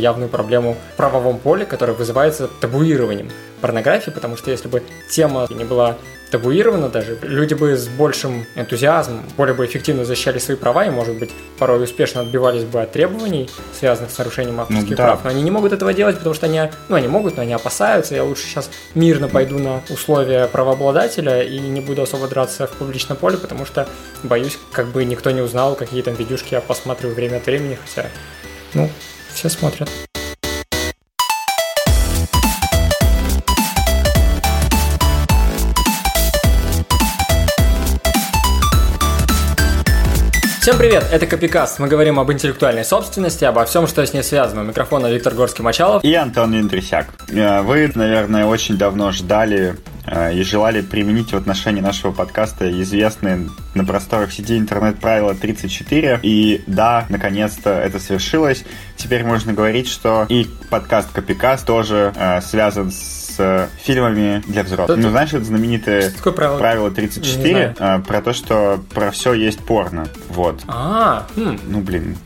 явную проблему в правовом поле, которая вызывается табуированием порнографии, потому что если бы тема не была табуирована даже, люди бы с большим энтузиазмом, более бы эффективно защищали свои права и, может быть, порой успешно отбивались бы от требований, связанных с нарушением авторских ну, да. прав. Но они не могут этого делать, потому что они, ну, они могут, но они опасаются. Я лучше сейчас мирно пойду на условия правообладателя и не буду особо драться в публичном поле, потому что боюсь, как бы никто не узнал, какие там видюшки я посматриваю время от времени, хотя, ну, все смотрят. Всем привет, это Копикаст. Мы говорим об интеллектуальной собственности, обо всем, что с ней связано. У микрофона Виктор Горский-Мачалов. И Антон Индрисяк. Э, вы, наверное, очень давно ждали э, и желали применить в отношении нашего подкаста известные на просторах сети интернет правила 34. И да, наконец-то это свершилось. Теперь можно говорить, что и подкаст Копикаст тоже э, связан с фильмами для взрослых. Ну, знаешь, это знаменитое правило? правило 34 а, про то, что про все есть порно. Вот. А, хм. ну блин,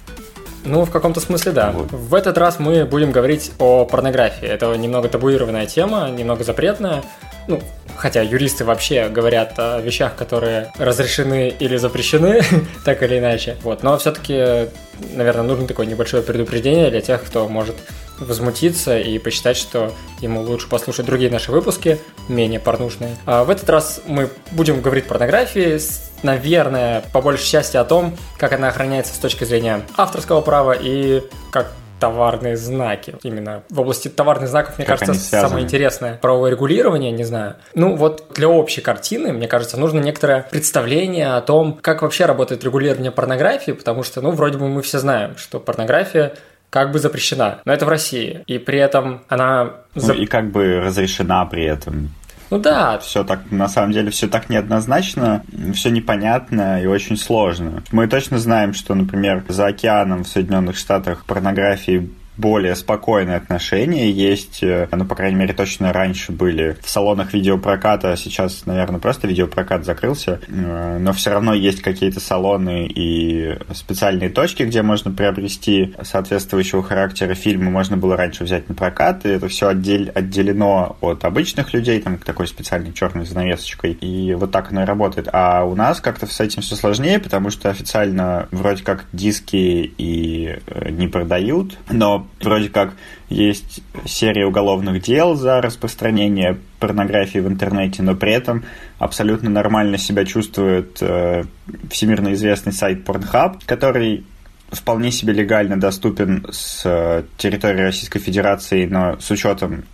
ну, в каком-то смысле, да. Вот. В этот раз мы будем говорить о порнографии. Это немного табуированная тема, немного запретная. Ну, хотя юристы вообще говорят о вещах, которые разрешены или запрещены, так или иначе. Вот. Но все-таки, наверное, нужно такое небольшое предупреждение для тех, кто может возмутиться и посчитать, что ему лучше послушать другие наши выпуски, менее порнушные. А в этот раз мы будем говорить порнографии, наверное, по большей части о том, как она охраняется с точки зрения авторского права и как товарные знаки. Именно в области товарных знаков, мне как кажется, самое интересное правовое регулирование, не знаю. Ну вот для общей картины, мне кажется, нужно некоторое представление о том, как вообще работает регулирование порнографии, потому что, ну, вроде бы мы все знаем, что порнография как бы запрещена. Но это в России. И при этом она... Ну, и как бы разрешена при этом. Ну да. Все так, на самом деле, все так неоднозначно, все непонятно и очень сложно. Мы точно знаем, что, например, за океаном в Соединенных Штатах порнографии более спокойные отношения. Есть, э, ну, по крайней мере, точно раньше были в салонах видеопроката, а сейчас, наверное, просто видеопрокат закрылся, э, но все равно есть какие-то салоны и специальные точки, где можно приобрести соответствующего характера фильмы, можно было раньше взять на прокат, и это все отдель, отделено от обычных людей, там, такой специальной черной занавесочкой, и вот так оно и работает. А у нас как-то с этим все сложнее, потому что официально вроде как диски и э, не продают, но вроде как есть серия уголовных дел за распространение порнографии в интернете, но при этом абсолютно нормально себя чувствует э, всемирно известный сайт Pornhub, который вполне себе легально доступен с э, территории Российской Федерации, но с учетом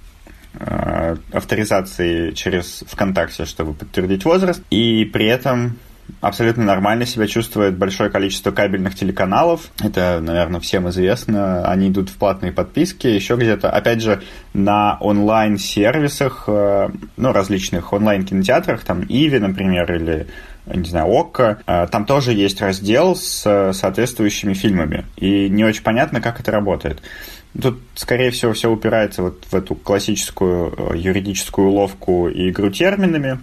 э, авторизации через ВКонтакте, чтобы подтвердить возраст. И при этом абсолютно нормально себя чувствует большое количество кабельных телеканалов. Это, наверное, всем известно. Они идут в платные подписки, еще где-то. Опять же, на онлайн-сервисах, э, ну, различных онлайн-кинотеатрах, там Иви, например, или не знаю, ОККО, э, там тоже есть раздел с соответствующими фильмами. И не очень понятно, как это работает. Тут, скорее всего, все упирается вот в эту классическую э, юридическую уловку и игру терминами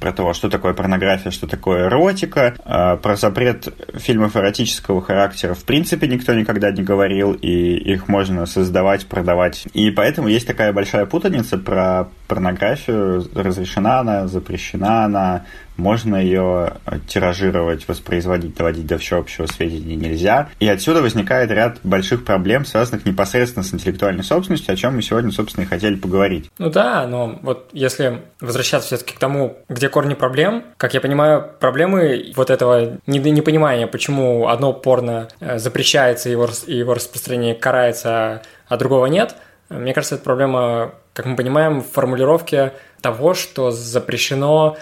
про то, что такое порнография, что такое эротика. А, про запрет фильмов эротического характера в принципе никто никогда не говорил, и их можно создавать, продавать. И поэтому есть такая большая путаница про порнографию. Разрешена она, запрещена она, можно ее тиражировать, воспроизводить, доводить до всеобщего сведения нельзя. И отсюда возникает ряд больших проблем, связанных непосредственно с интеллектуальной собственностью, о чем мы сегодня, собственно, и хотели поговорить. Ну да, но вот если возвращаться все-таки к тому, где корни проблем, как я понимаю, проблемы вот этого непонимания, почему одно порно э, запрещается, его, его распространение карается, а другого нет, мне кажется, это проблема, как мы понимаем, в формулировке того, что запрещено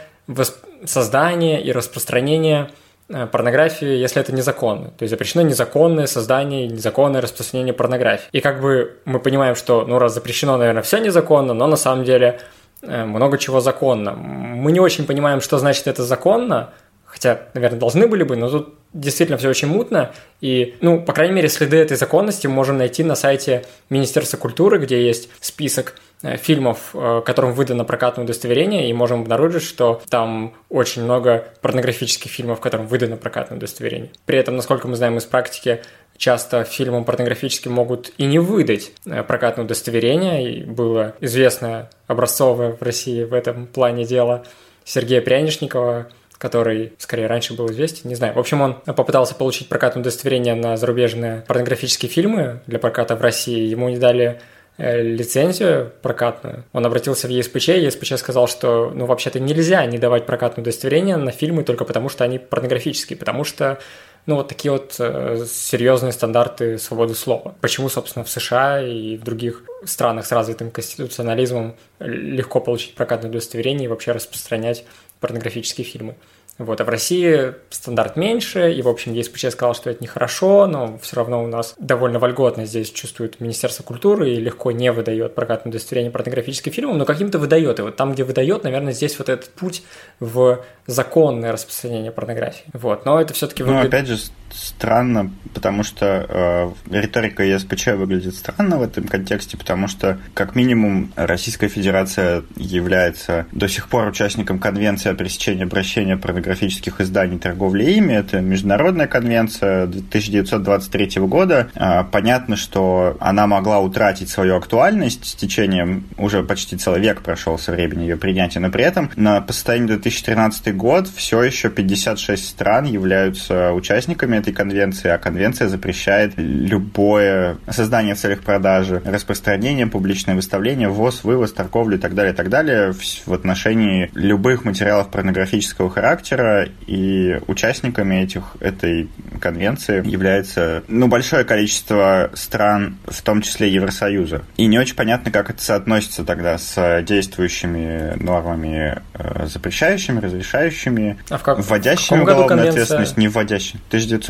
создание и распространение э, порнографии, если это незаконно. То есть запрещено незаконное создание незаконное распространение порнографии. И как бы мы понимаем, что, ну, раз запрещено, наверное, все незаконно, но на самом деле э, много чего законно. Мы не очень понимаем, что значит это законно, хотя, наверное, должны были бы, но тут действительно все очень мутно, и, ну, по крайней мере, следы этой законности мы можем найти на сайте Министерства культуры, где есть список Э, фильмов, э, которым выдано прокатное удостоверение, и можем обнаружить, что там очень много порнографических фильмов, которым выдано прокатное удостоверение. При этом, насколько мы знаем из практики, часто фильмам порнографическим могут и не выдать э, прокатное удостоверение. И было известно образцовое в России в этом плане дело Сергея Прянишникова, который, скорее, раньше был известен, не знаю. В общем, он попытался получить прокатное удостоверение на зарубежные порнографические фильмы для проката в России. Ему не дали э, лицензию прокатную. Он обратился в ЕСПЧ, и ЕСПЧ сказал, что, ну, вообще-то нельзя не давать прокатное удостоверение на фильмы только потому, что они порнографические, потому что ну, вот такие вот э, серьезные стандарты свободы слова. Почему, собственно, в США и в других странах с развитым конституционализмом легко получить прокатное удостоверение и вообще распространять порнографические фильмы. Вот, а в России стандарт меньше, и, в общем, ЕСПЧ сказал, что это нехорошо, но все равно у нас довольно вольготно здесь чувствует Министерство культуры и легко не выдает прокатное удостоверение порнографическим фильмам, но каким-то выдает. И вот там, где выдает, наверное, здесь вот этот путь в законное распространение порнографии. Вот, но это все-таки выглядит... Ну, опять же, странно, потому что э, риторика ЕСПЧ выглядит странно в этом контексте, потому что, как минимум, Российская Федерация является до сих пор участником Конвенции о пресечении обращения порнографических изданий торговли ими. Это международная конвенция 1923 года. Э, понятно, что она могла утратить свою актуальность с течением, уже почти целый век прошел со времени ее принятия, но при этом на по состоянию 2013 год все еще 56 стран являются участниками этой конвенции, а конвенция запрещает любое создание в целях продажи, распространение, публичное выставление, ввоз, вывоз, торговлю и так далее, и так далее в отношении любых материалов порнографического характера, и участниками этих, этой конвенции является ну, большое количество стран, в том числе Евросоюза. И не очень понятно, как это соотносится тогда с действующими нормами, э, запрещающими, разрешающими, а в как, вводящими в уголовную ответственность, не вводящими.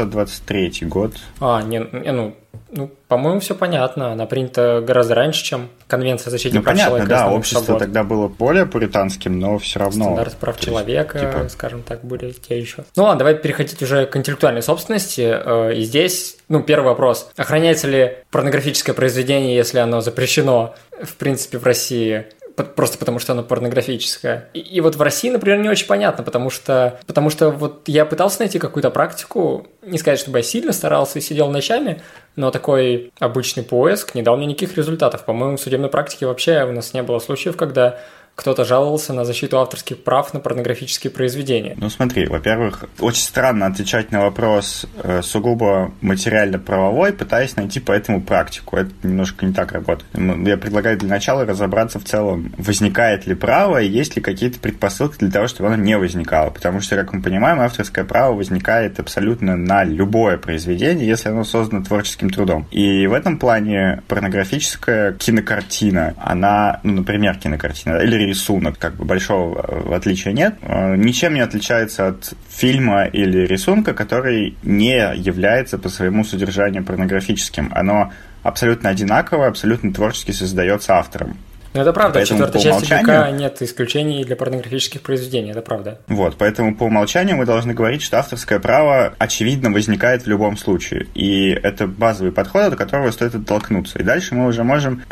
1923 год. А, не, не ну, ну, по-моему, все понятно. Она принята гораздо раньше, чем Конвенция о защите ну, прав понятно, человека. Да, общество свобод. тогда было более пуританским, но все равно. Стандарты прав человека, типа... скажем так, были те еще. Ну ладно, давай переходить уже к интеллектуальной собственности. Э, и здесь, ну, первый вопрос. Охраняется ли порнографическое произведение, если оно запрещено, в принципе, в России? Просто потому что оно порнографическое. И, и вот в России, например, не очень понятно, потому что, потому что вот я пытался найти какую-то практику, не сказать, чтобы я сильно старался и сидел ночами, но такой обычный поиск не дал мне никаких результатов. По-моему, в судебной практике вообще у нас не было случаев, когда кто-то жаловался на защиту авторских прав на порнографические произведения. Ну смотри, во-первых, очень странно отвечать на вопрос э, сугубо материально-правовой, пытаясь найти по этому практику. Это немножко не так работает. Я предлагаю для начала разобраться в целом, возникает ли право и есть ли какие-то предпосылки для того, чтобы оно не возникало. Потому что, как мы понимаем, авторское право возникает абсолютно на любое произведение, если оно создано творческим трудом. И в этом плане порнографическая кинокартина, она, ну, например, кинокартина или рисунок, как бы большого э, отличия нет. Э, ничем не отличается от фильма или рисунка, который не является по своему содержанию порнографическим. Оно абсолютно одинаковое, абсолютно творчески создается автором. Ну, это правда, поэтому четвертой части умолчанию... ГК нет исключений для порнографических произведений, это правда. Вот, поэтому по умолчанию мы должны говорить, что авторское право, очевидно, возникает в любом случае. И это базовый подход, от которого стоит оттолкнуться. И дальше мы уже можем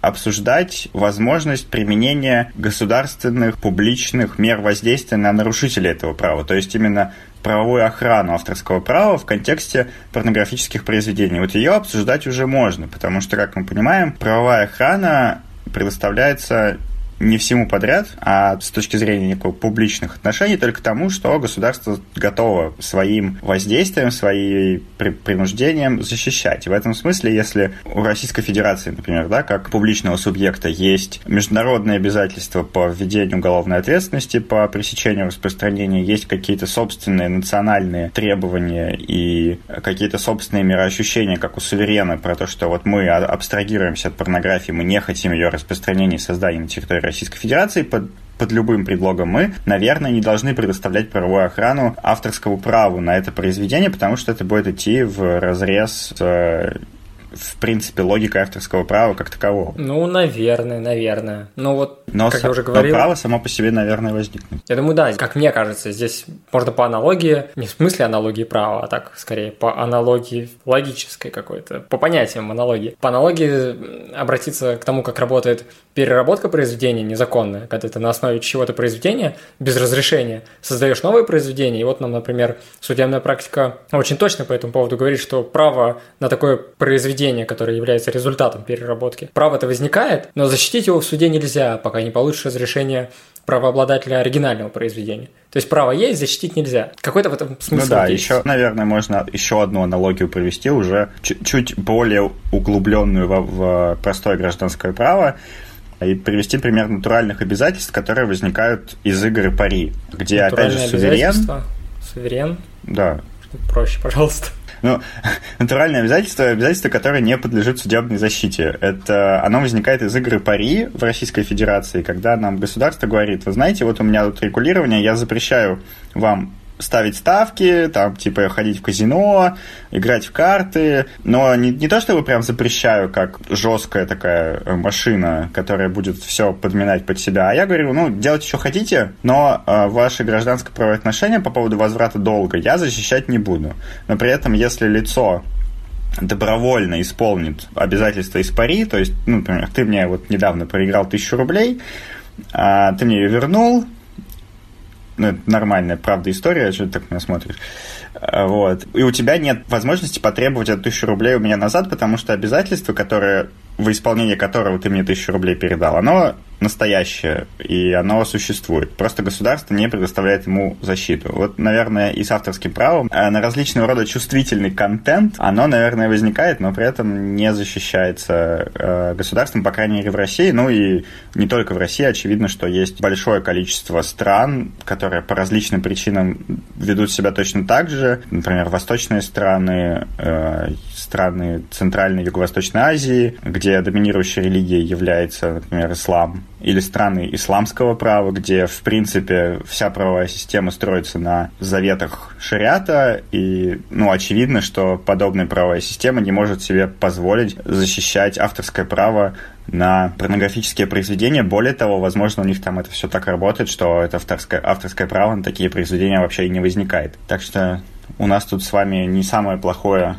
обсуждать возможность применения государственных, публичных мер воздействия на нарушителей этого права. То есть именно правовую охрану авторского права в контексте порнографических произведений. Вот ее обсуждать уже можно, потому что, как мы понимаем, правовая охрана предоставляется не всему подряд, а с точки зрения некого публичных отношений только тому, что государство готово своим воздействием, своим принуждением защищать. В этом смысле, если у Российской Федерации, например, да, как публичного субъекта есть международные обязательства по введению уголовной ответственности, по пресечению распространения, есть какие-то собственные национальные требования и какие-то собственные мироощущения, как у суверена, про то, что вот мы абстрагируемся от порнографии, мы не хотим ее распространения и создания на территории Российской Федерации. Под под любым предлогом мы, наверное, не должны предоставлять правовую охрану авторскому праву на это произведение, потому что это будет идти в разрез с в принципе, логикой авторского права как такового. Ну, наверное, наверное. Ну вот, но, как я уже говорил... Но право само по себе, наверное, возникнет. Я думаю, да, как мне кажется, здесь можно по аналогии, не в смысле аналогии права, а так, скорее, по аналогии логической какой-то, по понятиям аналогии. По аналогии обратиться к тому, как работает переработка произведения незаконная, когда ты на основе чего-то произведения без разрешения создаешь новое произведение. И вот нам, например, судебная практика очень точно по этому поводу говорит, что право на такое произведение, которое является результатом переработки, право-то возникает, но защитить его в суде нельзя, пока не получишь разрешение правообладателя оригинального произведения. То есть право есть, защитить нельзя. Какой-то в этом смысл Ну да, есть. еще, наверное, можно еще одну аналогию провести, уже чуть более углубленную в, в простое гражданское право и привести пример натуральных обязательств, которые возникают из игры пари, где, опять же, суверен... Суверен? Да. Проще, пожалуйста. Ну, натуральное обязательство – обязательство, которое не подлежит судебной защите. Это, оно возникает из игры пари в Российской Федерации, когда нам государство говорит, вы знаете, вот у меня тут регулирование, я запрещаю вам ставить ставки, там, типа, ходить в казино, играть в карты. Но не, не то, чтобы прям запрещаю, как жесткая такая машина, которая будет все подминать под себя. А я говорю, ну, делайте, что хотите, но э, ваши гражданское правоотношения по поводу возврата долга я защищать не буду. Но при этом, если лицо добровольно исполнит обязательства из пари, то есть, ну, например, ты мне вот недавно проиграл тысячу рублей, а ты мне ее вернул, ну, это нормальная, правда, история, что ты так меня смотришь. А, вот. И у тебя нет возможности потребовать эту тысячу рублей у меня назад, потому что обязательства, которые в исполнение которого ты мне тысячу рублей передал, оно настоящее, и оно существует. Просто государство не предоставляет ему защиту. Вот, наверное, и с авторским правом э, на различного рода чувствительный контент, оно, наверное, возникает, но при этом не защищается э, государством, по крайней мере, в России. Ну и не только в России. Очевидно, что есть большое количество стран, которые по различным причинам ведут себя точно так же. Например, восточные страны, э, страны Центральной и Юго-Восточной Азии, где доминирующей религией является, например, ислам, или страны исламского права, где, в принципе, вся правовая система строится на заветах шариата, и, ну, очевидно, что подобная правовая система не может себе позволить защищать авторское право на порнографические произведения. Более того, возможно, у них там это все так работает, что это авторское, авторское право на такие произведения вообще и не возникает. Так что у нас тут с вами не самое плохое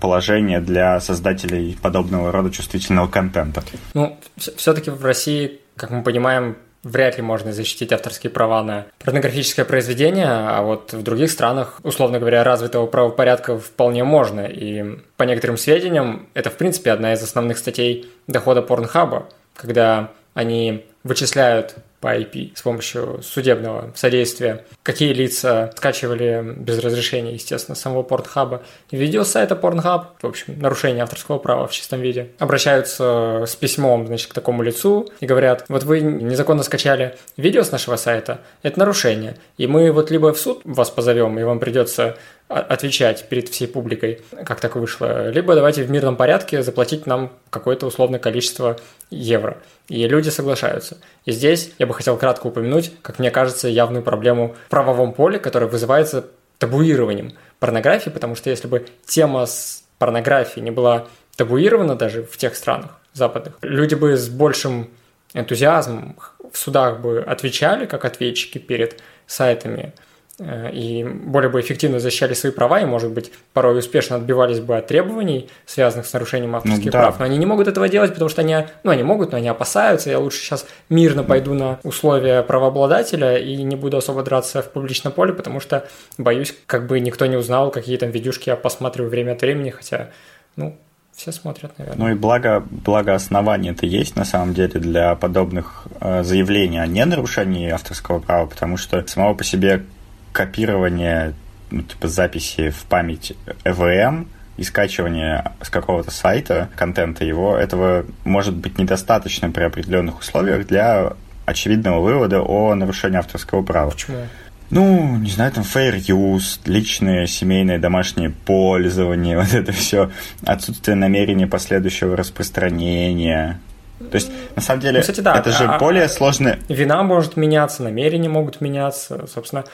положение для создателей подобного рода чувствительного контента. Ну, все-таки в России, как мы понимаем, вряд ли можно защитить авторские права на порнографическое произведение, а вот в других странах, условно говоря, развитого правопорядка вполне можно. И по некоторым сведениям, это, в принципе, одна из основных статей дохода Порнхаба, когда они вычисляют по IP с помощью судебного содействия, какие лица скачивали без разрешения, естественно, самого Порнхаба. Видео сайта Pornhub, в общем, нарушение авторского права в чистом виде, обращаются с письмом, значит, к такому лицу и говорят, вот вы незаконно скачали видео с нашего сайта, это нарушение, и мы вот либо в суд вас позовем, и вам придется отвечать перед всей публикой, как так вышло, либо давайте в мирном порядке заплатить нам какое-то условное количество евро. И люди соглашаются. И здесь я бы хотел кратко упомянуть, как мне кажется, явную проблему в правовом поле, которая вызывается табуированием порнографии, потому что если бы тема с порнографией не была табуирована даже в тех странах западных, люди бы с большим энтузиазмом в судах бы отвечали, как ответчики перед сайтами и более бы эффективно защищали свои права и, может быть, порой успешно отбивались бы от требований, связанных с нарушением авторских ну, да. прав. Но они не могут этого делать, потому что они, ну, они могут, но они опасаются. Я лучше сейчас мирно пойду на условия правообладателя и не буду особо драться в публичном поле, потому что боюсь, как бы никто не узнал, какие там видюшки я посматриваю время от времени, хотя, ну, все смотрят, наверное. Ну и благо, благо основания это есть на самом деле для подобных э, заявлений о ненарушении авторского права, потому что самого по себе копирование ну, типа записи в память EVM и скачивание с какого-то сайта контента его, этого может быть недостаточно при определенных условиях для очевидного вывода о нарушении авторского права. Почему? Ну, не знаю, там fair use, личное, семейное, домашнее пользование, вот это все, отсутствие намерения последующего распространения. То есть, на самом деле, ну, кстати, да. это же а, более сложное... Вина может меняться, намерения могут меняться, собственно,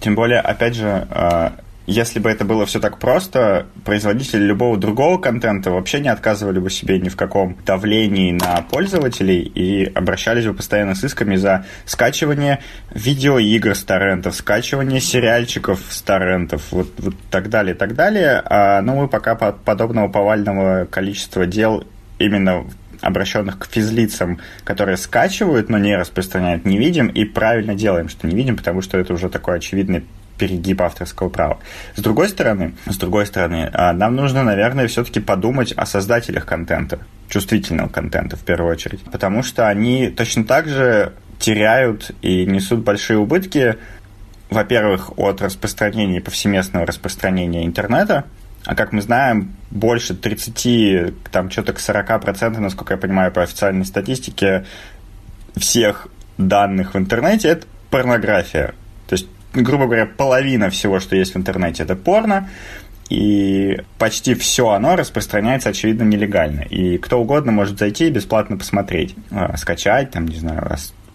тем более, опять же, а, если бы это было все так просто, производители любого другого контента вообще не отказывали бы себе ни в каком давлении на пользователей и обращались бы постоянно с исками за скачивание видеоигр с торрентов, скачивание сериальчиков с торрентов, вот, вот так далее, так далее. А, ну, мы пока подобного повального количества дел именно обращенных к физлицам, которые скачивают, но не распространяют, не видим, и правильно делаем, что не видим, потому что это уже такой очевидный перегиб авторского права. С другой стороны, с другой стороны, а, нам нужно, наверное, все-таки подумать о создателях контента, чувствительного контента в первую очередь, потому что они точно так же теряют и несут большие убытки, во-первых, от распространения, повсеместного распространения интернета, а как мы знаем, больше 30, там что-то к 40%, насколько я понимаю, по официальной статистике, всех данных в интернете – это порнография. То есть грубо говоря, половина всего, что есть в интернете, это порно, и почти все оно распространяется, очевидно, нелегально. И кто угодно может зайти и бесплатно посмотреть, а, скачать, там, не знаю,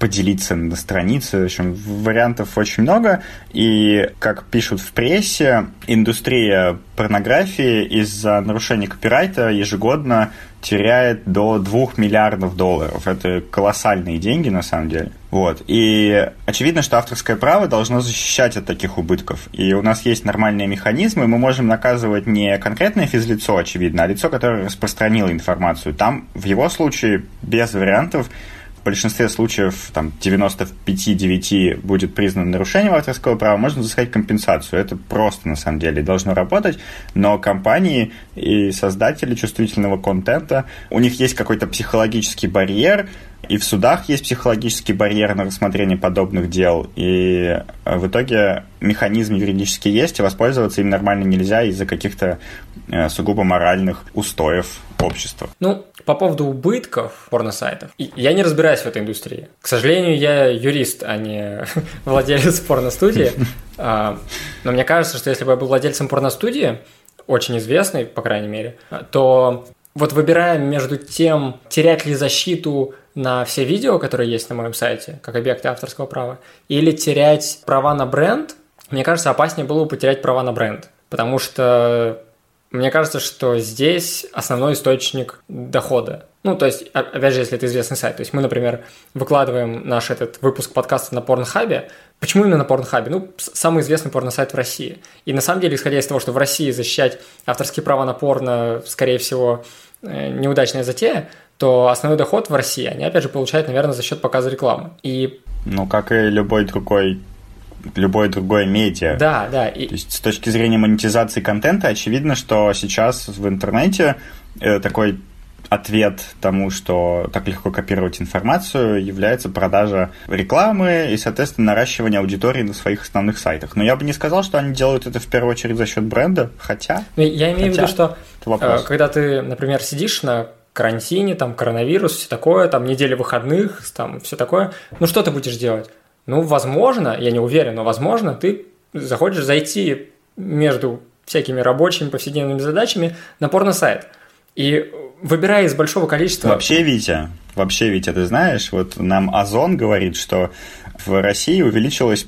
поделиться на странице. В общем, вариантов очень много. И, как пишут в прессе, индустрия порнографии из-за нарушения копирайта ежегодно теряет до 2 миллиардов долларов. Это колоссальные деньги, на самом деле. Вот. И очевидно, что авторское право должно защищать от таких убытков. И у нас есть нормальные механизмы, мы можем наказывать не конкретное физлицо, очевидно, а лицо, которое распространило информацию. Там, в его случае, без вариантов, в большинстве случаев, там, 95-9 будет признано нарушением авторского права, можно взыскать компенсацию. Это просто, на самом деле, должно работать, но компании и создатели чувствительного контента, у них есть какой-то психологический барьер, и в судах есть психологический барьер на рассмотрение подобных дел, и э, в итоге механизм юридически есть, и воспользоваться им нормально нельзя из-за каких-то э, сугубо моральных устоев общества. Ну, по поводу убытков порносайтов, я не разбираюсь в этой индустрии. К сожалению, я юрист, а не владелец порностудии. А, но мне кажется, что если бы я был владельцем порностудии, очень известной, по крайней мере, то вот выбирая между тем, терять ли защиту на все видео, которые есть на моем сайте, как объекты авторского права, или терять права на бренд, мне кажется, опаснее было бы потерять права на бренд. Потому что мне кажется, что здесь основной источник дохода. Ну, то есть, опять же, если это известный сайт. То есть мы, например, выкладываем наш этот выпуск подкаста на Порнхабе. Почему именно на Порнхабе? Ну, самый известный порносайт в России. И на самом деле, исходя из того, что в России защищать авторские права на порно, скорее всего, э, неудачная затея, то основной доход в России они, опять же, получают, наверное, за счет показа рекламы. И... Ну, как и любой другой любое другое медиа. Да, да. И... То есть с точки зрения монетизации контента очевидно, что сейчас в интернете э, такой ответ тому, что так легко копировать информацию, является продажа рекламы и, соответственно, наращивание аудитории на своих основных сайтах. Но я бы не сказал, что они делают это в первую очередь за счет бренда, хотя... Ну, я имею хотя, в виду, что э, когда ты, например, сидишь на карантине, там коронавирус, все такое, там неделя выходных, там все такое, ну что ты будешь делать? Ну, возможно, я не уверен, но возможно, ты захочешь зайти между всякими рабочими повседневными задачами на порно-сайт. И выбирая из большого количества... Вообще, Витя, вообще, Витя, ты знаешь, вот нам Озон говорит, что в России увеличилась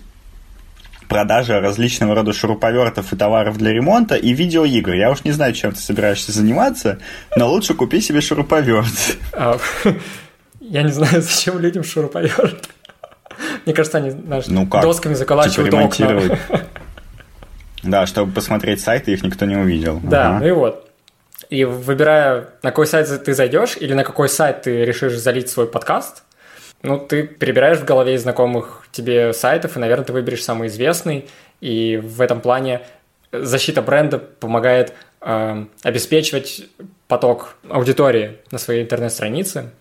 продажа различного рода шуруповертов и товаров для ремонта и видеоигр. Я уж не знаю, чем ты собираешься заниматься, но лучше купи себе шуруповерт. А, я не знаю, зачем людям шуруповерт. Мне кажется, они знаешь, ну как? досками заколачивают типа окна. Да, чтобы посмотреть сайты, их никто не увидел. Да, ага. ну и вот. И выбирая, на какой сайт ты зайдешь или на какой сайт ты решишь залить свой подкаст, ну, ты перебираешь в голове знакомых тебе сайтов, и, наверное, ты выберешь самый известный. И в этом плане защита бренда помогает э, обеспечивать поток аудитории на своей интернет-странице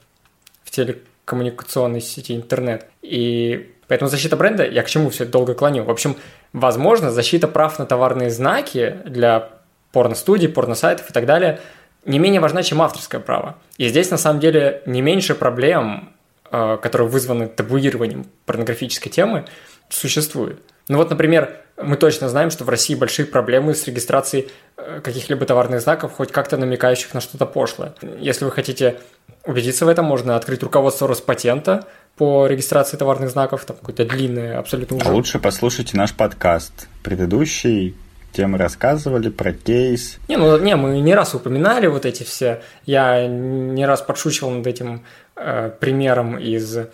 в телекоммуникационной сети интернет. И Поэтому защита бренда, я к чему все долго клоню. В общем, возможно, защита прав на товарные знаки для порно-студий, порно-сайтов и так далее не менее важна, чем авторское право. И здесь, на самом деле, не меньше проблем, э, которые вызваны табуированием порнографической темы, существует. Ну вот, например, мы точно знаем, что в России большие проблемы с регистрацией э, каких-либо товарных знаков, хоть как-то намекающих на что-то пошлое. Если вы хотите убедиться в этом, можно открыть руководство Роспатента, по регистрации товарных знаков, там какое-то длинное абсолютно уже. А лучше послушайте наш подкаст предыдущий, где мы рассказывали про кейс. Не, ну не, мы не раз упоминали вот эти все. Я не раз подшучивал над этим э, примером из э,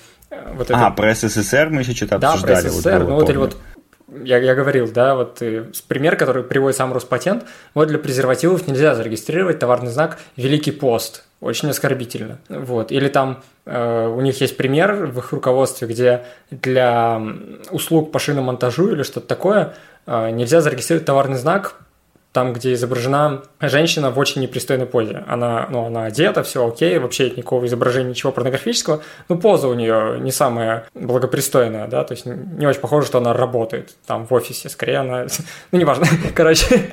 вот этого. А, про СССР мы еще что-то да, обсуждали. Да, про СССР. Вот, ну вот или вот я, я говорил, да, вот э, пример, который приводит сам Роспатент, вот для презервативов нельзя зарегистрировать товарный знак «Великий пост», очень оскорбительно. Вот. Или там э, у них есть пример в их руководстве, где для услуг по шиномонтажу или что-то такое нельзя зарегистрировать товарный знак там, где изображена женщина в очень непристойной позе. Она, ну, она одета, все окей, вообще никакого изображения, ничего порнографического, но поза у нее не самая благопристойная, да, то есть не очень похоже, что она работает там в офисе, скорее она, ну, неважно, короче,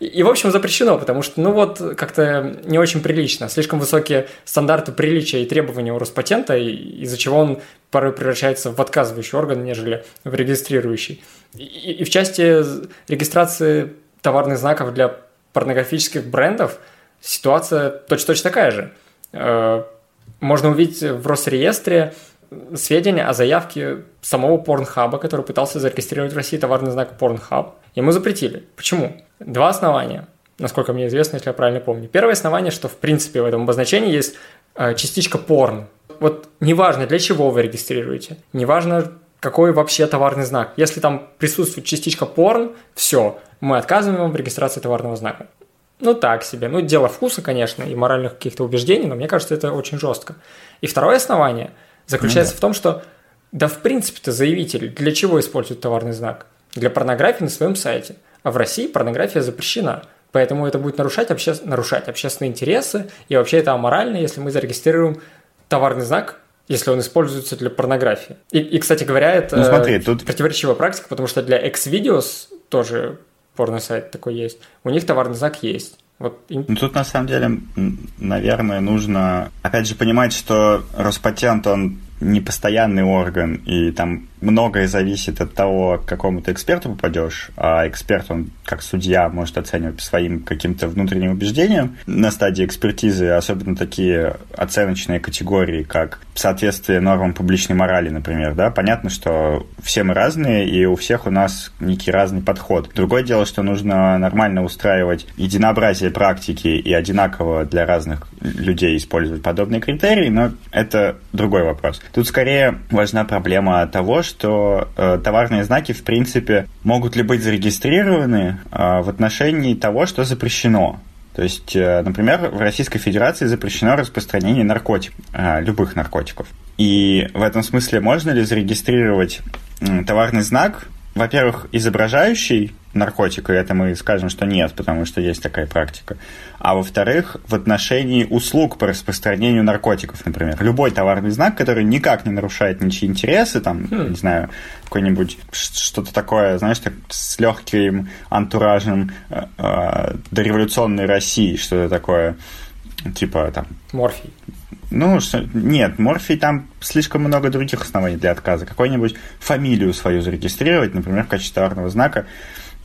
и, в общем, запрещено, потому что, ну вот, как-то не очень прилично. Слишком высокие стандарты приличия и требования у Роспатента, из-за чего он порой превращается в отказывающий орган, нежели в регистрирующий. И, и в части регистрации товарных знаков для порнографических брендов ситуация точно-точно такая же. Э, можно увидеть в Росреестре сведения о заявке самого Порнхаба, который пытался зарегистрировать в России товарный знак Порнхаб. Ему запретили. Почему? Два основания, насколько мне известно, если я правильно помню. Первое основание, что в принципе в этом обозначении есть э, частичка порн. Вот неважно, для чего вы регистрируете, неважно, какой вообще товарный знак. Если там присутствует частичка порн, все, мы отказываем вам в регистрации товарного знака. Ну, так себе. Ну, дело вкуса, конечно, и моральных каких-то убеждений, но мне кажется, это очень жестко. И второе основание заключается ну, да. в том, что да, в принципе-то заявитель для чего использует товарный знак? Для порнографии на своем сайте. А в России порнография запрещена. Поэтому это будет нарушать, обще... нарушать общественные интересы, и вообще это аморально, если мы зарегистрируем товарный знак, если он используется для порнографии. И, и кстати говоря, это ну, смотри, тут... противоречивая практика, потому что для Xvideos тоже порно-сайт такой есть, у них товарный знак есть. Вот. Ну, тут на самом деле, наверное, нужно опять же понимать, что Роспатент, он не постоянный орган, и там многое зависит от того, к какому ты эксперту попадешь, а эксперт, он как судья может оценивать своим каким-то внутренним убеждениям на стадии экспертизы, особенно такие оценочные категории, как соответствие нормам публичной морали, например, да, понятно, что все мы разные, и у всех у нас некий разный подход. Другое дело, что нужно нормально устраивать единообразие практики и одинаково для разных людей использовать подобные критерии, но это другой вопрос. Тут скорее важна проблема того, что э, товарные знаки, в принципе, могут ли быть зарегистрированы э, в отношении того, что запрещено. То есть, э, например, в Российской Федерации запрещено распространение наркотиков, э, любых наркотиков. И в этом смысле можно ли зарегистрировать товарный знак, во-первых, изображающий наркотик, и это мы скажем, что нет, потому что есть такая практика. А во-вторых, в отношении услуг по распространению наркотиков, например. Любой товарный знак, который никак не нарушает ничьи интересы, там, хм. не знаю, какой-нибудь что-то такое, знаешь, так, с легким антуражем э, э, дореволюционной России, что-то такое, типа там... Морфий. Ну, нет, морфий там слишком много других оснований для отказа. Какую-нибудь фамилию свою зарегистрировать, например, в качестве товарного знака,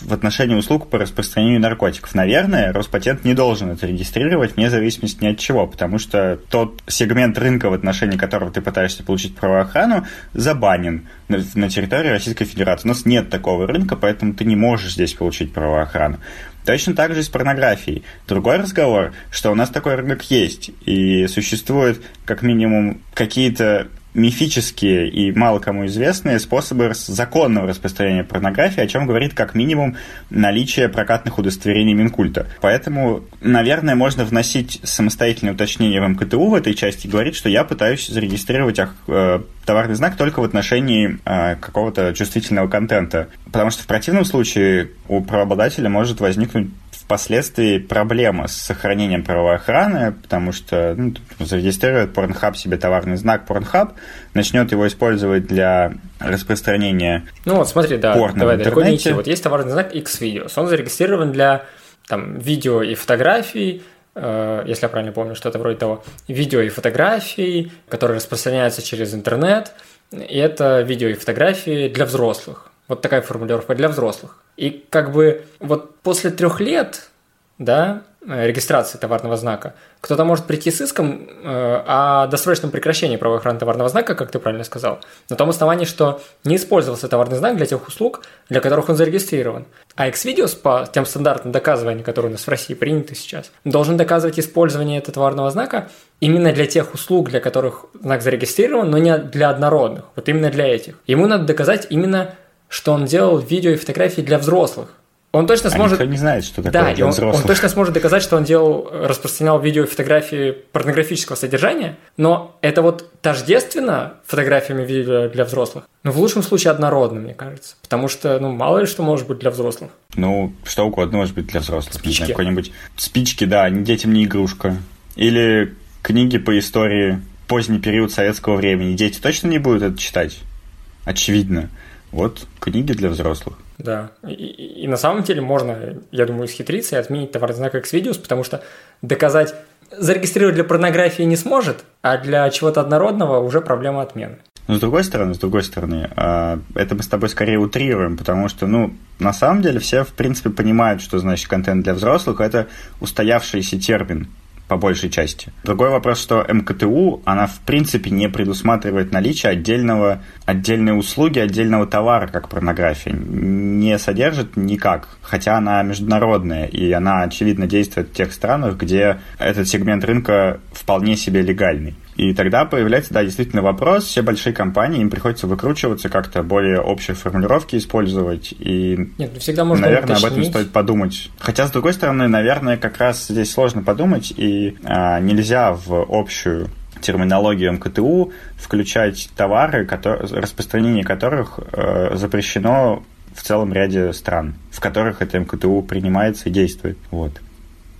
в отношении услуг по распространению наркотиков. Наверное, Роспатент не должен это регистрировать вне зависимости ни от чего, потому что тот сегмент рынка, в отношении которого ты пытаешься получить правоохрану, забанен на, территории Российской Федерации. У нас нет такого рынка, поэтому ты не можешь здесь получить правоохрану. Точно так же и с порнографией. Другой разговор, что у нас такой рынок есть, и существует как минимум какие-то мифические и мало кому известные способы законного распространения порнографии, о чем говорит как минимум наличие прокатных удостоверений Минкульта. Поэтому, наверное, можно вносить самостоятельное уточнение в МКТУ в этой части и говорить, что я пытаюсь зарегистрировать э, товарный знак только в отношении э, какого-то чувствительного контента. Потому что в противном случае у правообладателя может возникнуть впоследствии проблема с сохранением правовой охраны, потому что ну, зарегистрирует Pornhub себе товарный знак Pornhub, начнет его использовать для распространения Ну вот смотри, да, порно давай, не идти. Вот есть товарный знак X-Videos, он зарегистрирован для там, видео и фотографий, э, если я правильно помню, что-то вроде того, видео и фотографий, которые распространяются через интернет, и это видео и фотографии для взрослых. Вот такая формулировка для взрослых. И как бы вот после трех лет, да, э, регистрации товарного знака, кто-то может прийти с иском э, о досрочном прекращении правовой охраны товарного знака, как ты правильно сказал, на том основании, что не использовался товарный знак для тех услуг, для которых он зарегистрирован. А Xvideos по тем стандартам доказывания, которые у нас в России приняты сейчас, должен доказывать использование этого товарного знака именно для тех услуг, для которых знак зарегистрирован, но не для однородных, вот именно для этих. Ему надо доказать именно, что он делал видео и фотографии для взрослых, он точно сможет... А никто не знает, что такое да, для он, взрослых. он точно сможет доказать, что он делал, распространял видео и фотографии порнографического содержания, но это вот тождественно фотографиями видео для взрослых. Но в лучшем случае однородно, мне кажется. Потому что, ну, мало ли что может быть для взрослых. Ну, что угодно может быть для взрослых. Спички. знаю, какой-нибудь... Спички, да, не детям не игрушка. Или книги по истории поздний период советского времени. Дети точно не будут это читать? Очевидно. Вот книги для взрослых. Да. И, и, и на самом деле можно, я думаю, схитриться и отменить товарный знак Xvideos, потому что доказать, зарегистрировать для порнографии не сможет, а для чего-то однородного уже проблема отмены. Но с другой стороны, с другой стороны, а, это мы с тобой скорее утрируем, потому что, ну, на самом деле все, в принципе, понимают, что значит контент для взрослых. Это устоявшийся термин по большей части. Другой вопрос, что МКТУ, она в принципе не предусматривает наличие отдельного, отдельной услуги, отдельного товара, как порнография. Не содержит никак, хотя она международная, и она, очевидно, действует в тех странах, где этот сегмент рынка вполне себе легальный. И тогда появляется, да, действительно вопрос. Все большие компании, им приходится выкручиваться, как-то более общие формулировки использовать. И, Нет, ну всегда можно наверное, уточнить. об этом стоит подумать. Хотя, с другой стороны, наверное, как раз здесь сложно подумать, и а, нельзя в общую терминологию МКТУ включать товары, которые, распространение которых э, запрещено в целом ряде стран, в которых это МКТУ принимается и действует. Вот.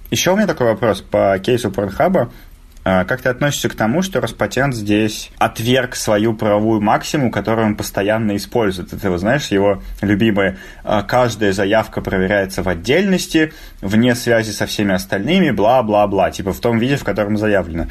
Еще у меня такой вопрос по кейсу Порнхаба. А, как ты относишься к тому, что Роспатент здесь отверг свою правовую максимум, которую он постоянно использует? Это, вы знаешь, его любимое а, «каждая заявка проверяется в отдельности, вне связи со всеми остальными, бла-бла-бла», типа в том виде, в котором заявлено.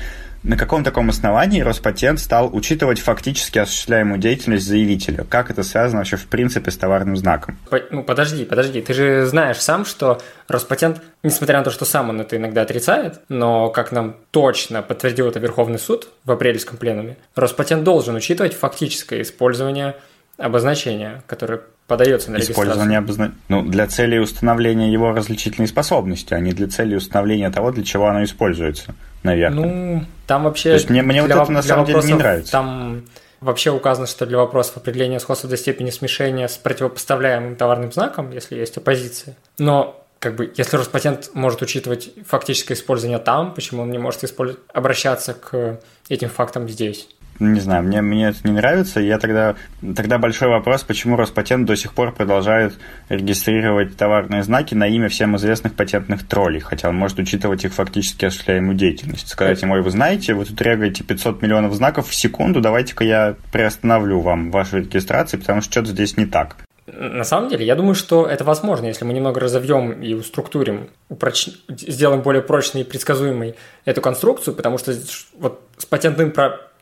На каком таком основании Роспатент стал учитывать фактически осуществляемую деятельность заявителя? Как это связано вообще в принципе с товарным знаком? Ну, подожди, подожди. Ты же знаешь сам, что Роспатент, несмотря на то, что сам он это иногда отрицает, но, как нам точно подтвердил это Верховный суд в апрельском пленуме, Роспатент должен учитывать фактическое использование обозначения, которое подается на регистрацию. Использование обозна... ну, для цели установления его различительной способности, а не для цели установления того, для чего оно используется наверное. Ну, там вообще... То есть мне, мне вот это на самом деле не нравится. Там вообще указано, что для вопросов определения сходства до степени смешения с противопоставляемым товарным знаком, если есть оппозиция. Но как бы, если Роспатент может учитывать фактическое использование там, почему он не может использовать, обращаться к этим фактам здесь? Не знаю, мне, мне это не нравится. Я тогда, тогда большой вопрос, почему Роспатент до сих пор продолжает регистрировать товарные знаки на имя всем известных патентных троллей, хотя он может учитывать их фактически осуществляемую деятельность. Сказать ему, вы знаете, вы тут регаете 500 миллионов знаков в секунду, давайте-ка я приостановлю вам вашу регистрацию, потому что что-то здесь не так. На самом деле, я думаю, что это возможно, если мы немного разовьем и уструктурим, упроч... сделаем более прочной и предсказуемой эту конструкцию, потому что вот с патентным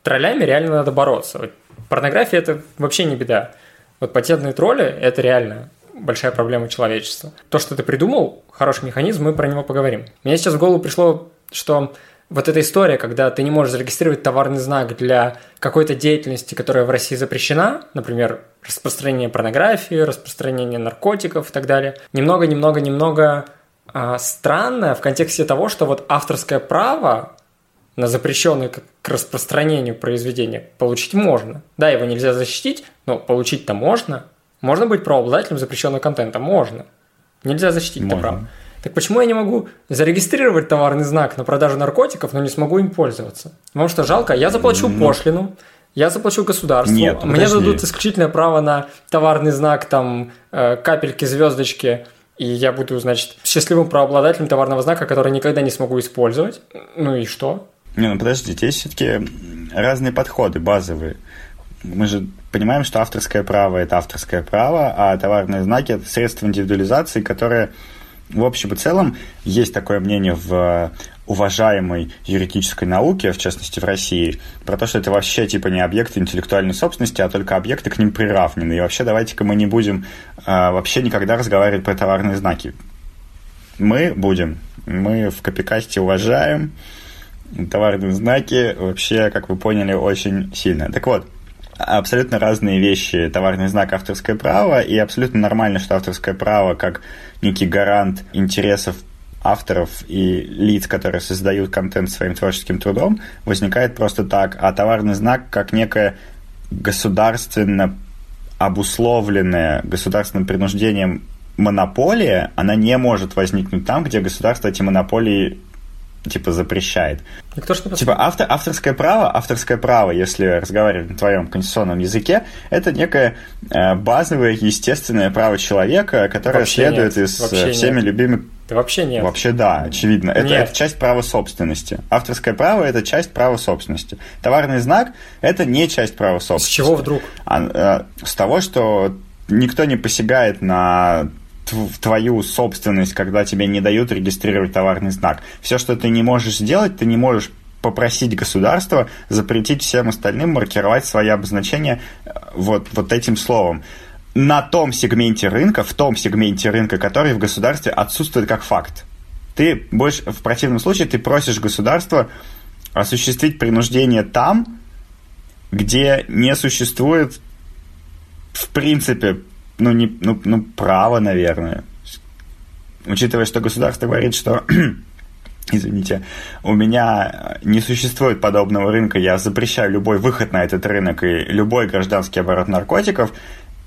троллями реально надо бороться. Вот порнография – это вообще не беда. Вот патентные тролли – это реально большая проблема человечества. То, что ты придумал, хороший механизм, мы про него поговорим. Мне сейчас в голову пришло, что вот эта история, когда ты не можешь зарегистрировать товарный знак для какой-то деятельности, которая в России запрещена, например, распространение порнографии, распространение наркотиков и так далее, немного-немного-немного а, странно в контексте того, что вот авторское право на запрещенное к распространению произведения получить можно. Да, его нельзя защитить, но получить-то можно. Можно быть правообладателем запрещенного контента? Можно. Нельзя защитить можно. это право. Так почему я не могу зарегистрировать товарный знак на продажу наркотиков, но не смогу им пользоваться? Потому что жалко, я заплачу ну, пошлину, я заплачу государству, нет, мне дадут исключительное право на товарный знак, там, э, капельки, звездочки, и я буду, значит, счастливым правообладателем товарного знака, который никогда не смогу использовать. Ну и что? Не, ну подождите, есть все-таки разные подходы базовые. Мы же понимаем, что авторское право – это авторское право, а товарные знаки – это средства индивидуализации, которые в общем и целом есть такое мнение в уважаемой юридической науке, в частности в России, про то, что это вообще типа не объекты интеллектуальной собственности, а только объекты к ним приравнены. И вообще давайте-ка мы не будем э, вообще никогда разговаривать про товарные знаки Мы будем. Мы в Копикасте уважаем товарные знаки вообще, как вы поняли, очень сильно. Так вот, абсолютно разные вещи. Товарный знак авторское право, и абсолютно нормально, что авторское право как некий гарант интересов авторов и лиц, которые создают контент своим творческим трудом, возникает просто так, а товарный знак как некое государственно обусловленная государственным принуждением монополия, она не может возникнуть там, где государство эти монополии типа запрещает. Никто ж не типа автор, авторское право, авторское право, если разговаривать на твоем конституционном языке, это некое э, базовое естественное право человека, которое вообще следует нет, из э, всеми нет. любимых да вообще нет. Вообще да, очевидно. Это, это часть права собственности. Авторское право – это часть права собственности. Товарный знак – это не часть права собственности. С чего вдруг? А, э, с того, что никто не посягает на твою собственность, когда тебе не дают регистрировать товарный знак. Все, что ты не можешь сделать, ты не можешь попросить государство запретить всем остальным маркировать свои обозначения э, вот, вот этим словом на том сегменте рынка, в том сегменте рынка, который в государстве отсутствует как факт. Ты больше, в противном случае ты просишь государство осуществить принуждение там, где не существует в принципе ну, не, ну, ну, право, наверное. Учитывая, что государство говорит, что извините, у меня не существует подобного рынка, я запрещаю любой выход на этот рынок и любой гражданский оборот наркотиков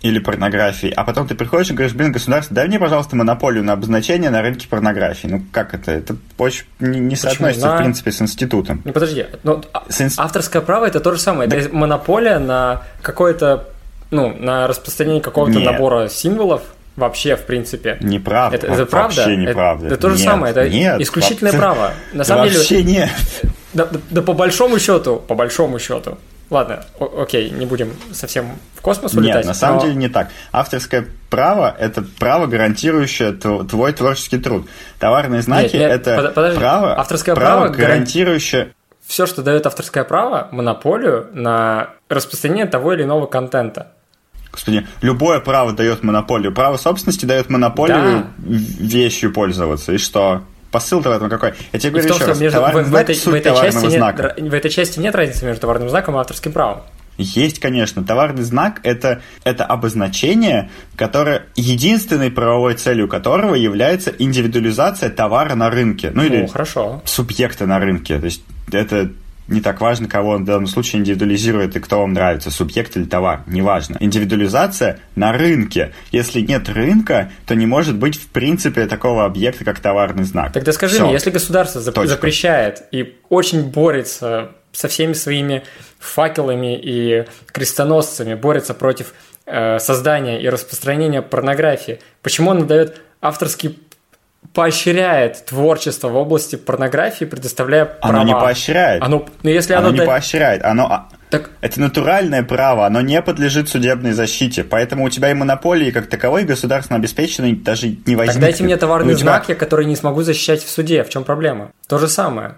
или порнографии, а потом ты приходишь и говоришь, блин, государство, дай мне, пожалуйста, монополию на обозначение на рынке порнографии. Ну, как это? Это очень не, не соотносится, на... в принципе, с институтом. Не, подожди, но с инст... авторское право – это то же самое, это монополия на какое-то ну, на распространение какого-то набора символов вообще, в принципе. Неправда. Это, это правда? Вообще неправда. Это, это то же нет, самое, это нет, исключительное вообще, право. На самом вообще деле. нет. Да, да, да по большому счету, по большому счету. Ладно, о- окей, не будем совсем в космос улетать. Нет, на самом но... деле не так. Авторское право – это право, гарантирующее твой творческий труд. Товарные знаки это подожди, право, авторское право, право гарантирующее все, что дает авторское право, монополию на распространение того или иного контента. Господи, любое право дает монополию. Право собственности дает монополию да. вещью пользоваться. И что? Посыл-то в этом какой? Я тебе говорю и в том, еще раз. Между, в, в, этой, в, этой части знака. нет, в этой части нет разницы между товарным знаком и авторским правом. Есть, конечно. Товарный знак это, это обозначение, которое единственной правовой целью которого является индивидуализация товара на рынке. Ну, ну или хорошо. субъекта на рынке. То есть это не так важно, кого он в данном случае индивидуализирует и кто вам нравится, субъект или товар, неважно. Индивидуализация на рынке. Если нет рынка, то не может быть в принципе такого объекта, как товарный знак. Тогда скажи Все. мне, если государство зап- запрещает и очень борется со всеми своими факелами и крестоносцами, борется против э, создания и распространения порнографии, почему он дает авторский поощряет творчество в области порнографии, предоставляя права. Оно не поощряет. Оно, ну, если оно, оно не да... поощряет. Оно, а, так... Это натуральное право, оно не подлежит судебной защите. Поэтому у тебя и монополии как таковой государственно обеспеченной даже не возникнет. Так дайте мне товарный тебя... знак, я который не смогу защищать в суде. В чем проблема? То же самое.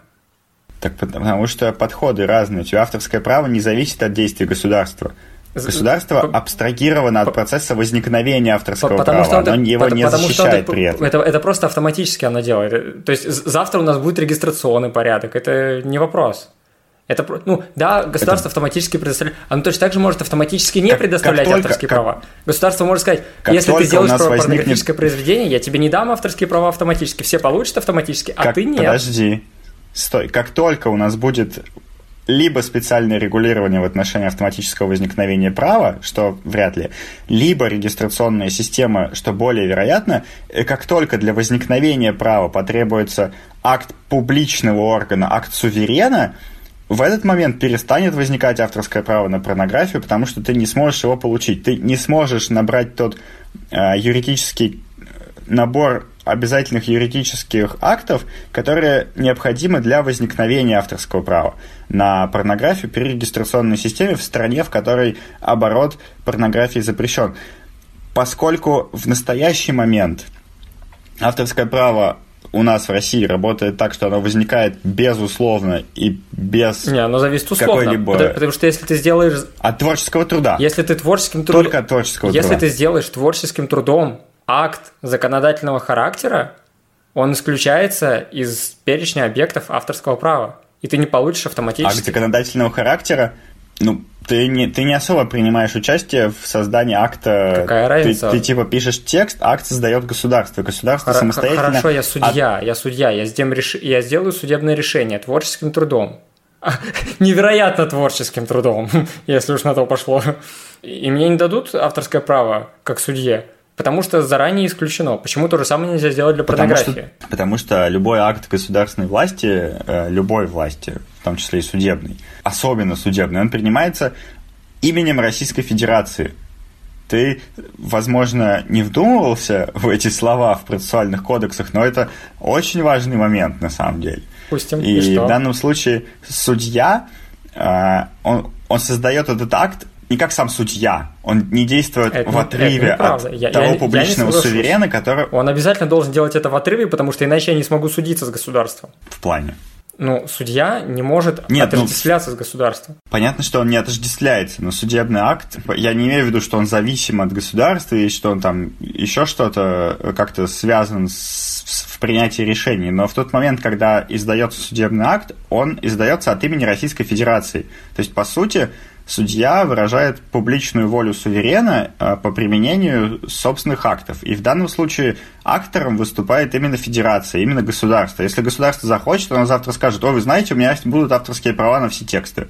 Так потому что подходы разные. У тебя авторское право не зависит от действий государства. Государство абстрагировано от процесса возникновения авторского потому права, что оно его не потому защищает что при этом. Это, это просто автоматически оно делает. То есть завтра у нас будет регистрационный порядок, это не вопрос. Это, ну, да, государство это... автоматически предоставляет. Оно точно так же может автоматически не как, предоставлять как только, авторские как, права. Государство может сказать, если ты сделаешь порнографическое возникнет... произведение, я тебе не дам авторские права автоматически. Все получат автоматически, а как, ты нет. Подожди. Стой. Как только у нас будет либо специальное регулирование в отношении автоматического возникновения права, что вряд ли, либо регистрационная система, что более вероятно, как только для возникновения права потребуется акт публичного органа, акт суверена, в этот момент перестанет возникать авторское право на порнографию, потому что ты не сможешь его получить. Ты не сможешь набрать тот э, юридический набор обязательных юридических актов, которые необходимы для возникновения авторского права на порнографию при регистрационной системе в стране, в которой оборот порнографии запрещен. Поскольку в настоящий момент авторское право у нас в России работает так, что оно возникает безусловно и без Не, оно зависит условно. Какой-либо... Потому, потому что если ты сделаешь... От творческого труда. Если ты творческим трудом... Только от творческого если труда. Если ты сделаешь творческим трудом акт законодательного характера, он исключается из перечня объектов авторского права, и ты не получишь автоматически. Акт законодательного характера, ну, ты не, ты не особо принимаешь участие в создании акта. Какая разница? Ты, ты типа пишешь текст, акт создает государство. Государство Хор- самостоятельно... Хорошо, я судья, от... я судья, я, сделаю реш... я сделаю судебное решение творческим трудом. Невероятно творческим трудом, если уж на то пошло. И мне не дадут авторское право как судье. Потому что заранее исключено. Почему то же самое нельзя сделать для порнографии? Потому что, потому что любой акт государственной власти, э, любой власти, в том числе и судебной, особенно судебный, он принимается именем Российской Федерации. Ты, возможно, не вдумывался в эти слова в процессуальных кодексах, но это очень важный момент на самом деле. Пустим. И, и в данном случае судья, э, он, он создает этот акт не как сам судья. Он не действует это, в отрыве от я, того я, публичного я суверена, который... Он обязательно должен делать это в отрыве, потому что иначе я не смогу судиться с государством. В плане? Ну, судья не может Нет, отождествляться ну, с государством. Понятно, что он не отождествляется, но судебный акт, я не имею в виду, что он зависим от государства и что он там еще что-то э, как-то связан с, в принятии решений, но в тот момент, когда издается судебный акт, он издается от имени Российской Федерации. То есть, по сути, судья выражает публичную волю суверена э, по применению собственных актов. И в данном случае актором выступает именно федерация, именно государство. Если государство захочет, оно завтра скажет, о, вы знаете, у меня будут авторские права на все тексты.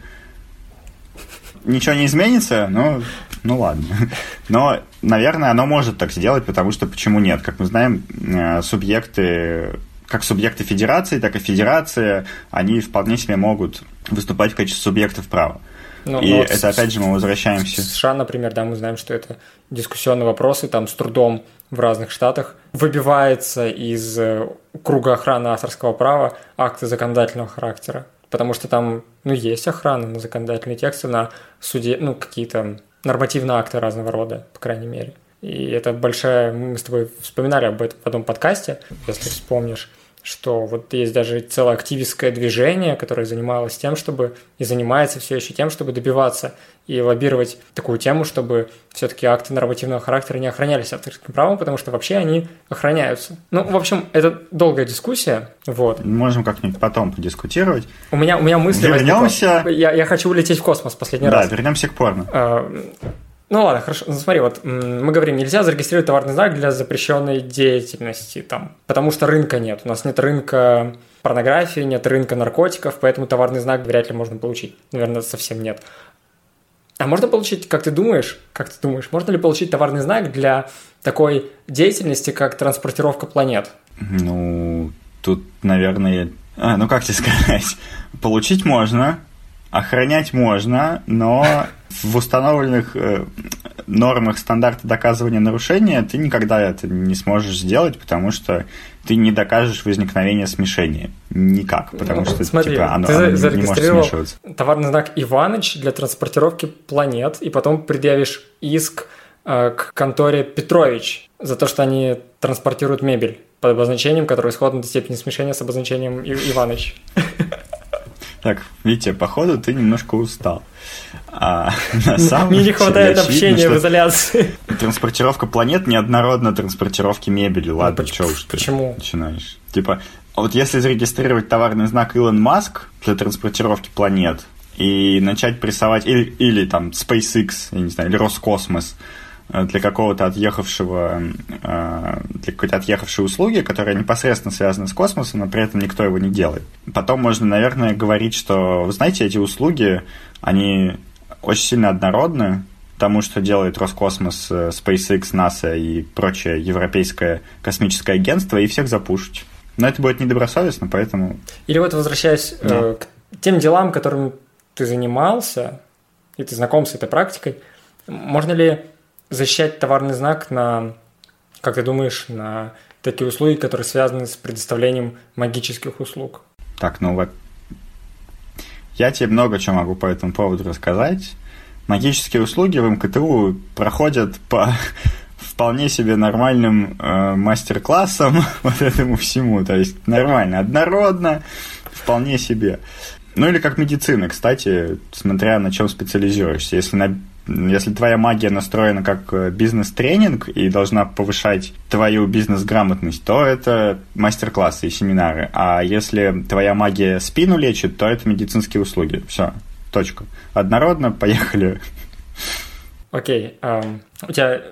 Ничего не изменится, ну, ну ладно. Но, наверное, оно может так сделать, потому что почему нет? Как мы знаем, э, субъекты как субъекты федерации, так и федерация, они вполне себе могут выступать в качестве субъектов права. Но, и но это, опять же, мы возвращаемся. В США, например, да, мы знаем, что это дискуссионные вопросы, там с трудом в разных штатах выбивается из э, круга охраны авторского права акты законодательного характера. Потому что там, ну, есть охрана на законодательные тексты, на суде, ну, какие-то нормативные акты разного рода, по крайней мере. И это большая... Мы с тобой вспоминали об этом в одном подкасте, если вспомнишь что вот есть даже целое активистское движение, которое занималось тем, чтобы и занимается все еще тем, чтобы добиваться и лоббировать такую тему, чтобы все-таки акты нормативного характера не охранялись авторским правом, потому что вообще они охраняются. Ну, в общем, это долгая дискуссия. Вот. Можем как-нибудь потом подискутировать. У меня, у меня мысли... Вернемся... Я, я хочу улететь в космос последний да, раз. Да, вернемся к порно. А, ну ладно, хорошо. Ну, смотри, вот мы говорим, нельзя зарегистрировать товарный знак для запрещенной деятельности, там, потому что рынка нет. У нас нет рынка порнографии, нет рынка наркотиков, поэтому товарный знак вряд ли можно получить. Наверное, совсем нет. А можно получить, как ты думаешь, как ты думаешь, можно ли получить товарный знак для такой деятельности, как транспортировка планет? Ну, тут, наверное, а, ну как тебе сказать, получить можно, охранять можно, но в установленных э, нормах стандарта доказывания нарушения ты никогда это не сможешь сделать, потому что ты не докажешь возникновение смешения. Никак, потому ну, что смотри, типа, оно, ты оно не может смешиваться. Товарный знак Иваныч для транспортировки планет, и потом предъявишь иск э, к конторе Петрович за то, что они транспортируют мебель под обозначением, которое сходно до степени смешения с обозначением Иваныч. Так, Витя, походу ты немножко устал. А, на самом Мне не хватает очевидно, общения в изоляции. Транспортировка планет неоднородна транспортировки мебели. Ладно, ну, что уж ты почему? начинаешь. Типа, вот если зарегистрировать товарный знак Илон Маск для транспортировки планет и начать прессовать, или, или там SpaceX, я не знаю, или Роскосмос, для какого-то отъехавшего, э, для какой-то отъехавшей услуги, которая непосредственно связана с космосом, но при этом никто его не делает. Потом можно, наверное, говорить, что, вы знаете, эти услуги, они очень сильно однородны, тому, что делает Роскосмос, э, SpaceX, NASA и прочее европейское космическое агентство, и всех запушить. Но это будет недобросовестно, поэтому... Или вот возвращаясь да. э, к тем делам, которыми ты занимался, и ты знаком с этой практикой, можно ли защищать товарный знак на, как ты думаешь, на такие услуги, которые связаны с предоставлением магических услуг? Так, ну вот я тебе много чего могу по этому поводу рассказать. Магические услуги в МКТУ проходят по вполне себе нормальным э, мастер-классам вот этому всему. То есть нормально, однородно, вполне себе. Ну или как медицина, кстати, смотря на чем специализируешься. Если на Если твоя магия настроена как э, бизнес-тренинг и должна повышать твою бизнес-грамотность, то это мастер-классы и семинары. А если твоя магия спину лечит, то это медицинские услуги. Все, точка. Однородно, поехали. Окей. Okay, um, у тебя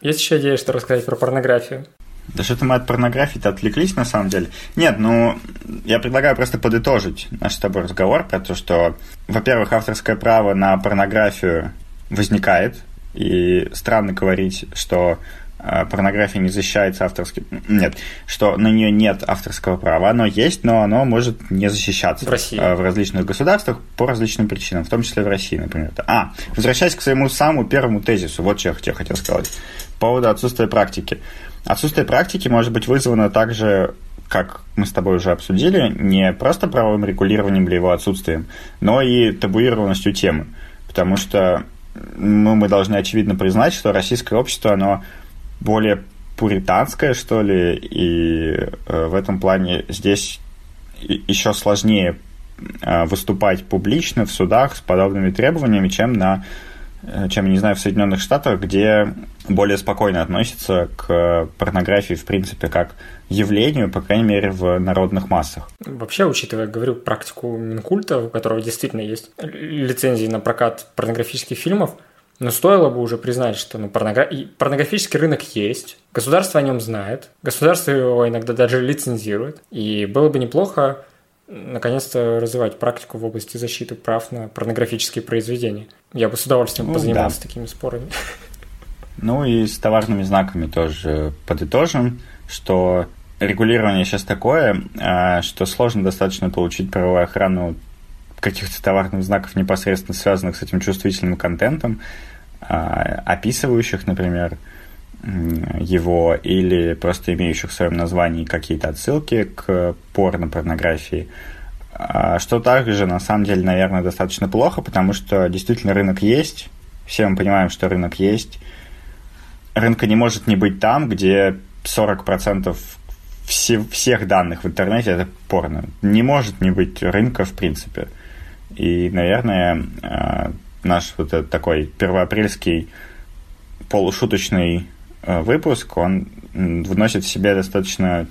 есть еще идея, что рассказать про порнографию? Да что-то мы от порнографии-то отвлеклись, на самом деле. Нет, ну, я предлагаю просто подытожить наш с тобой разговор про то, что, во-первых, авторское право на порнографию возникает, и странно говорить, что э, порнография не защищается авторским... Нет, что на нее нет авторского права. Оно есть, но оно может не защищаться в, России. Э, в различных государствах по различным причинам, в том числе в России, например. А, возвращаясь к своему самому первому тезису, вот что я хотел сказать, по поводу отсутствия практики. Отсутствие практики может быть вызвано также, как мы с тобой уже обсудили, не просто правовым регулированием или его отсутствием, но и табуированностью темы. Потому что ну, мы должны очевидно признать, что российское общество, оно более пуританское, что ли, и э, в этом плане здесь еще сложнее э, выступать публично в судах с подобными требованиями, чем на Э, чем, не знаю, в Соединенных Штатах, где более спокойно относятся к порнографии, в принципе, как явлению, по крайней мере, в народных массах. Вообще, учитывая, говорю, практику Минкульта, у которого действительно есть лицензии на прокат порнографических фильмов, но стоило бы уже признать, что ну, порногра... порнографический рынок есть, государство о нем знает, государство его иногда даже лицензирует, и было бы неплохо наконец-то развивать практику в области защиты прав на порнографические произведения. Я бы с удовольствием ну, позанимался да. такими спорами. Ну и с товарными знаками тоже подытожим, что регулирование сейчас такое, а, что сложно достаточно получить правовую охрану каких-то товарных знаков, непосредственно связанных с этим чувствительным контентом, а, описывающих, например, его или просто имеющих в своем названии какие-то отсылки к порно-порнографии, а что также, на самом деле, наверное, достаточно плохо, потому что действительно рынок есть, все мы понимаем, что рынок есть. Рынка не может не быть там, где 40% все, всех данных в интернете это порно. Не может не быть рынка в принципе. И, наверное, а, наш вот этот такой первоапрельский полушуточный Э, выпуск, он вносит в себя достаточно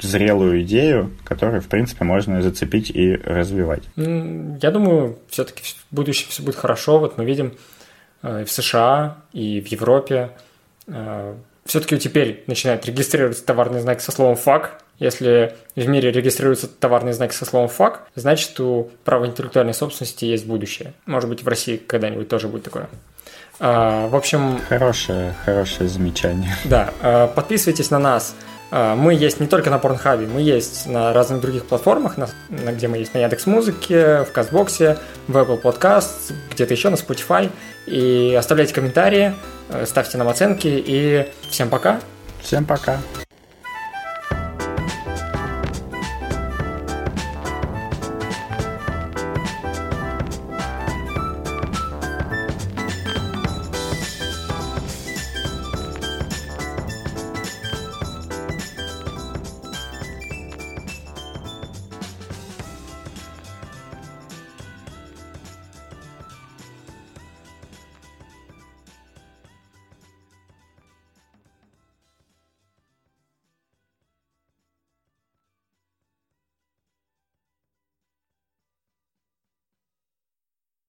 зрелую идею, которую, в принципе, можно зацепить и развивать. Я думаю, все-таки в будущем все будет хорошо. Вот мы видим э, и в США, и в Европе э, все-таки теперь начинают регистрироваться товарный знак со словом «фак». Если в мире регистрируется товарный знак со словом «фак», значит, у права интеллектуальной собственности есть будущее. Может быть, в России когда-нибудь тоже будет такое. А, в общем... Хорошее, хорошее замечание. Да, а, подписывайтесь на нас. Мы есть не только на Порнхабе, мы есть на разных других платформах, на, на, где мы есть на Яндекс Музыке, в Казбоксе, в Apple Podcast, где-то еще на Spotify. И оставляйте комментарии, ставьте нам оценки и всем пока. Всем пока.